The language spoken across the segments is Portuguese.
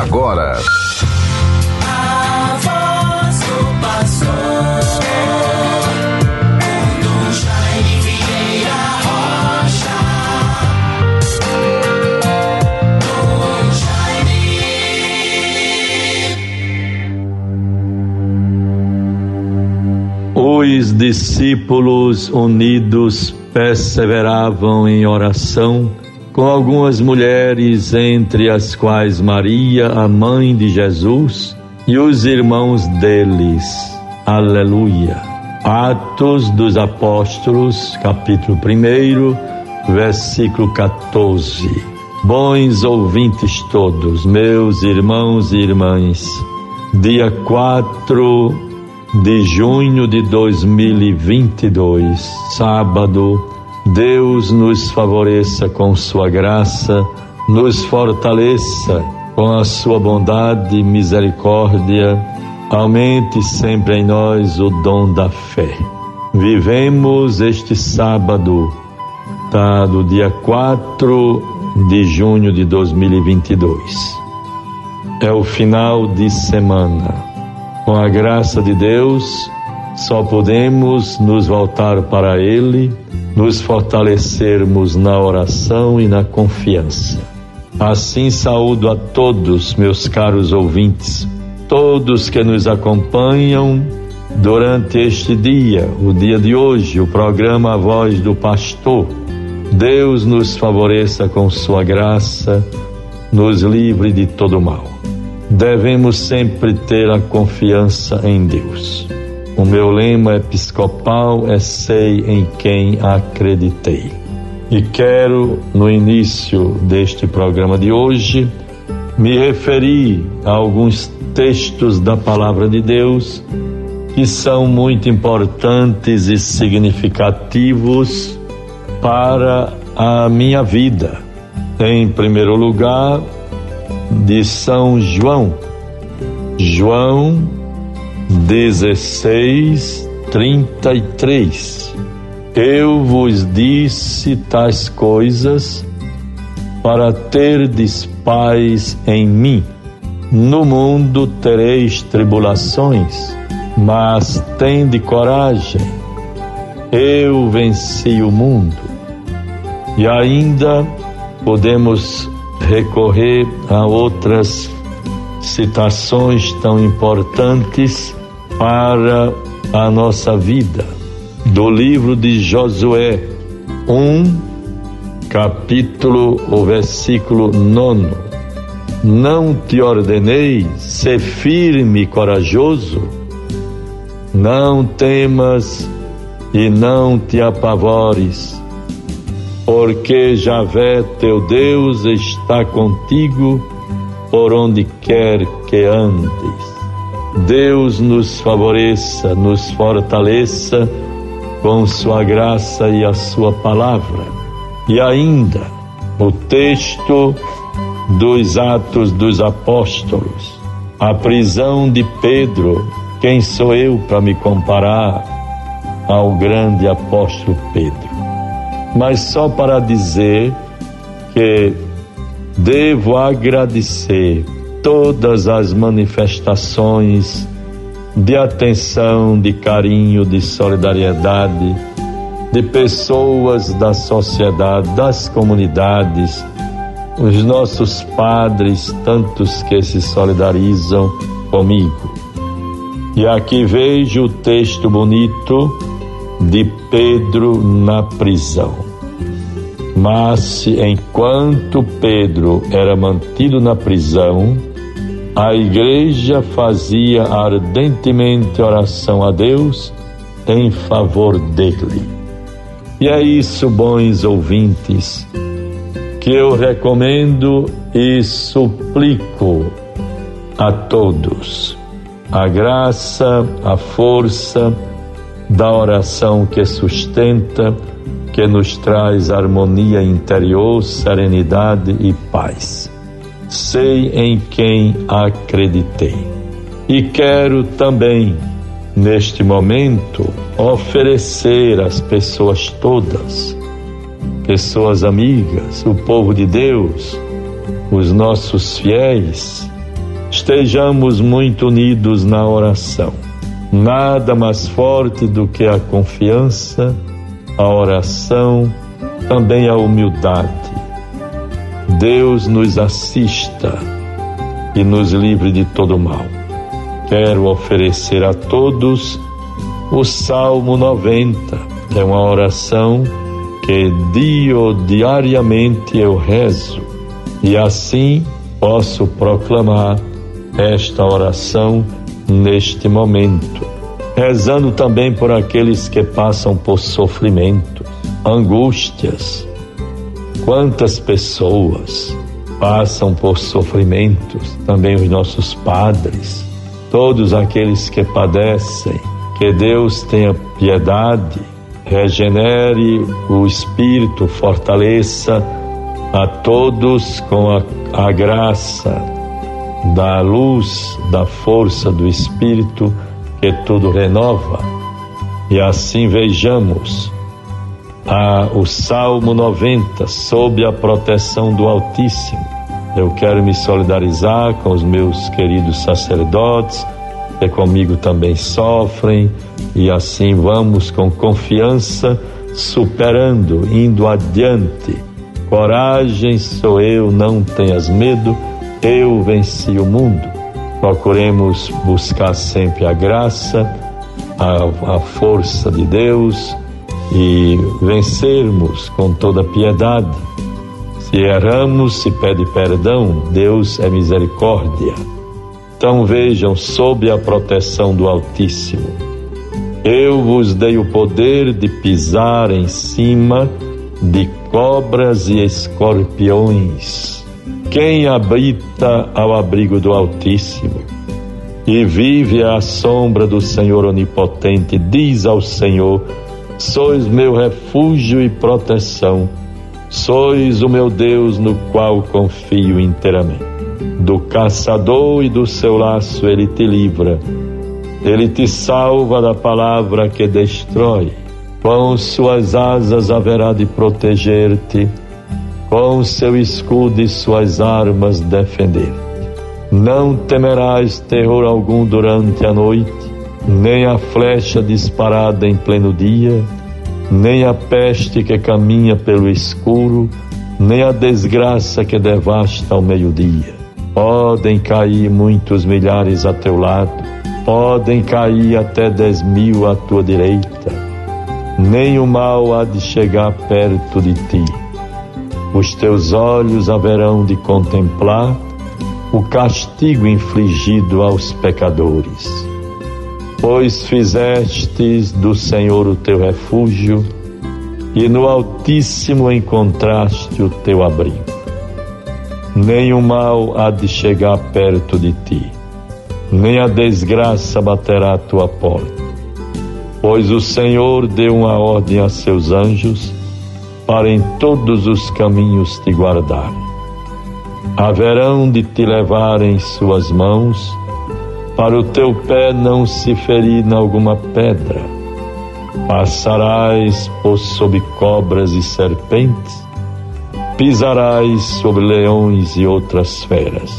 agora. Os discípulos unidos perseveravam em oração com algumas mulheres, entre as quais Maria, a mãe de Jesus, e os irmãos deles. Aleluia. Atos dos Apóstolos, capítulo 1, versículo 14. Bons ouvintes todos, meus irmãos e irmãs, dia 4 de junho de 2022, sábado, Deus nos favoreça com Sua graça, nos fortaleça com a Sua bondade e misericórdia, aumente sempre em nós o dom da fé. Vivemos este sábado, tá, do dia 4 de junho de 2022. É o final de semana. Com a graça de Deus, só podemos nos voltar para Ele, nos fortalecermos na oração e na confiança. Assim saúdo a todos, meus caros ouvintes, todos que nos acompanham durante este dia, o dia de hoje, o programa A Voz do Pastor. Deus nos favoreça com Sua graça, nos livre de todo mal. Devemos sempre ter a confiança em Deus. O meu lema episcopal é Sei em quem acreditei. E quero, no início deste programa de hoje, me referir a alguns textos da Palavra de Deus que são muito importantes e significativos para a minha vida. Em primeiro lugar, de São João, João 16, 33. Eu vos disse tais coisas para terdes paz em mim. No mundo tereis tribulações, mas tende coragem. Eu venci o mundo. E ainda podemos recorrer a outras citações tão importantes para a nossa vida. Do livro de Josué 1, capítulo, o versículo 9. Não te ordenei ser firme e corajoso? Não temas e não te apavores, porque Javé teu Deus está contigo por onde quer que andes. Deus nos favoreça, nos fortaleça com Sua graça e a Sua palavra. E ainda o texto dos Atos dos Apóstolos, a prisão de Pedro. Quem sou eu para me comparar ao grande apóstolo Pedro? Mas só para dizer que devo agradecer todas as manifestações de atenção, de carinho, de solidariedade de pessoas da sociedade, das comunidades, os nossos padres, tantos que se solidarizam comigo. E aqui vejo o texto bonito de Pedro na prisão. Mas enquanto Pedro era mantido na prisão, a igreja fazia ardentemente oração a Deus em favor dele. E é isso, bons ouvintes, que eu recomendo e suplico a todos a graça, a força da oração que sustenta, que nos traz harmonia interior, serenidade e paz sei em quem acreditei. E quero também, neste momento, oferecer às pessoas todas, pessoas amigas, o povo de Deus, os nossos fiéis, Estejamos muito unidos na oração. Nada mais forte do que a confiança, a oração, também a humildade. Deus nos assista e nos livre de todo mal. Quero oferecer a todos o Salmo 90. É uma oração que dio, diariamente eu rezo e assim posso proclamar esta oração neste momento, rezando também por aqueles que passam por sofrimento, angústias. Quantas pessoas passam por sofrimentos, também os nossos padres, todos aqueles que padecem, que Deus tenha piedade, regenere o espírito, fortaleça a todos com a, a graça da luz, da força do espírito que tudo renova. E assim vejamos a, o Salmo 90 sob a proteção do Altíssimo. Eu quero me solidarizar com os meus queridos sacerdotes, que comigo também sofrem, e assim vamos com confiança superando, indo adiante. Coragem sou eu, não tenhas medo, eu venci o mundo. Procuremos buscar sempre a graça, a, a força de Deus e vencermos com toda piedade. Se erramos, se pede perdão, Deus é misericórdia. Então vejam, sob a proteção do Altíssimo, eu vos dei o poder de pisar em cima de cobras e escorpiões. Quem habita ao abrigo do Altíssimo e vive à sombra do Senhor Onipotente, diz ao Senhor: Sois meu refúgio e proteção, sois o meu Deus no qual confio inteiramente. Do caçador e do seu laço ele te livra, ele te salva da palavra que destrói. Com suas asas haverá de proteger-te, com seu escudo e suas armas defender. Não temerás terror algum durante a noite, nem a flecha disparada em pleno dia, nem a peste que caminha pelo escuro, nem a desgraça que devasta ao meio-dia. Podem cair muitos milhares a teu lado, podem cair até dez mil à tua direita, nem o mal há de chegar perto de ti. Os teus olhos haverão de contemplar o castigo infligido aos pecadores. Pois fizestes do Senhor o teu refúgio, e no Altíssimo encontraste o teu abrigo nenhum mal há de chegar perto de ti, nem a desgraça baterá à tua porta. Pois o Senhor deu uma ordem a seus anjos para em todos os caminhos te guardarem. Haverão de te levar em suas mãos, para o teu pé não se ferir em alguma pedra. Passarás por sob cobras e serpentes, pisarás sobre leões e outras feras.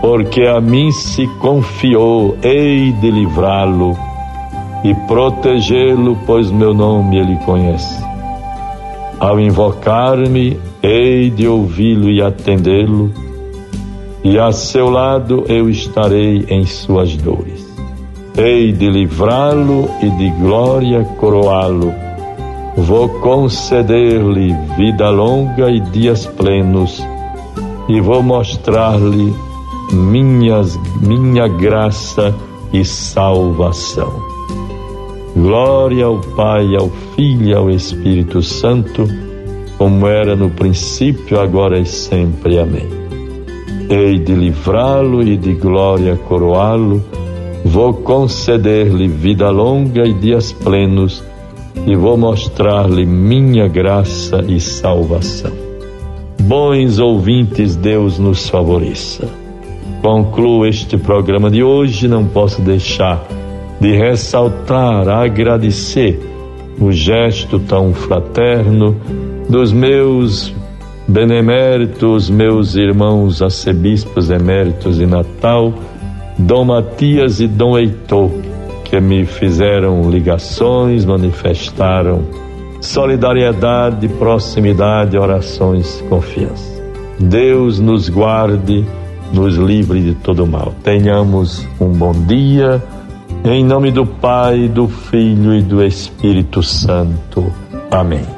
Porque a mim se confiou, hei de livrá-lo e protegê-lo, pois meu nome ele conhece. Ao invocar-me, hei de ouvi-lo e atendê-lo, e a seu lado eu estarei em suas dores. Hei de livrá-lo e de glória coroá-lo Vou conceder-lhe vida longa e dias plenos, e vou mostrar-lhe minhas, minha graça e salvação. Glória ao Pai, ao Filho e ao Espírito Santo, como era no princípio, agora e sempre. Amém. Hei de livrá-lo e de glória coroá-lo, vou conceder-lhe vida longa e dias plenos, e vou mostrar-lhe minha graça e salvação. Bons ouvintes, Deus nos favoreça. Concluo este programa de hoje, não posso deixar de ressaltar, agradecer o gesto tão fraterno dos meus beneméritos meus irmãos arcebispos eméritos de Natal, Dom Matias e Dom Heitor, que me fizeram ligações, manifestaram solidariedade, proximidade, orações, confiança. Deus nos guarde, nos livre de todo mal. Tenhamos um bom dia. Em nome do Pai, do Filho e do Espírito Santo. Amém.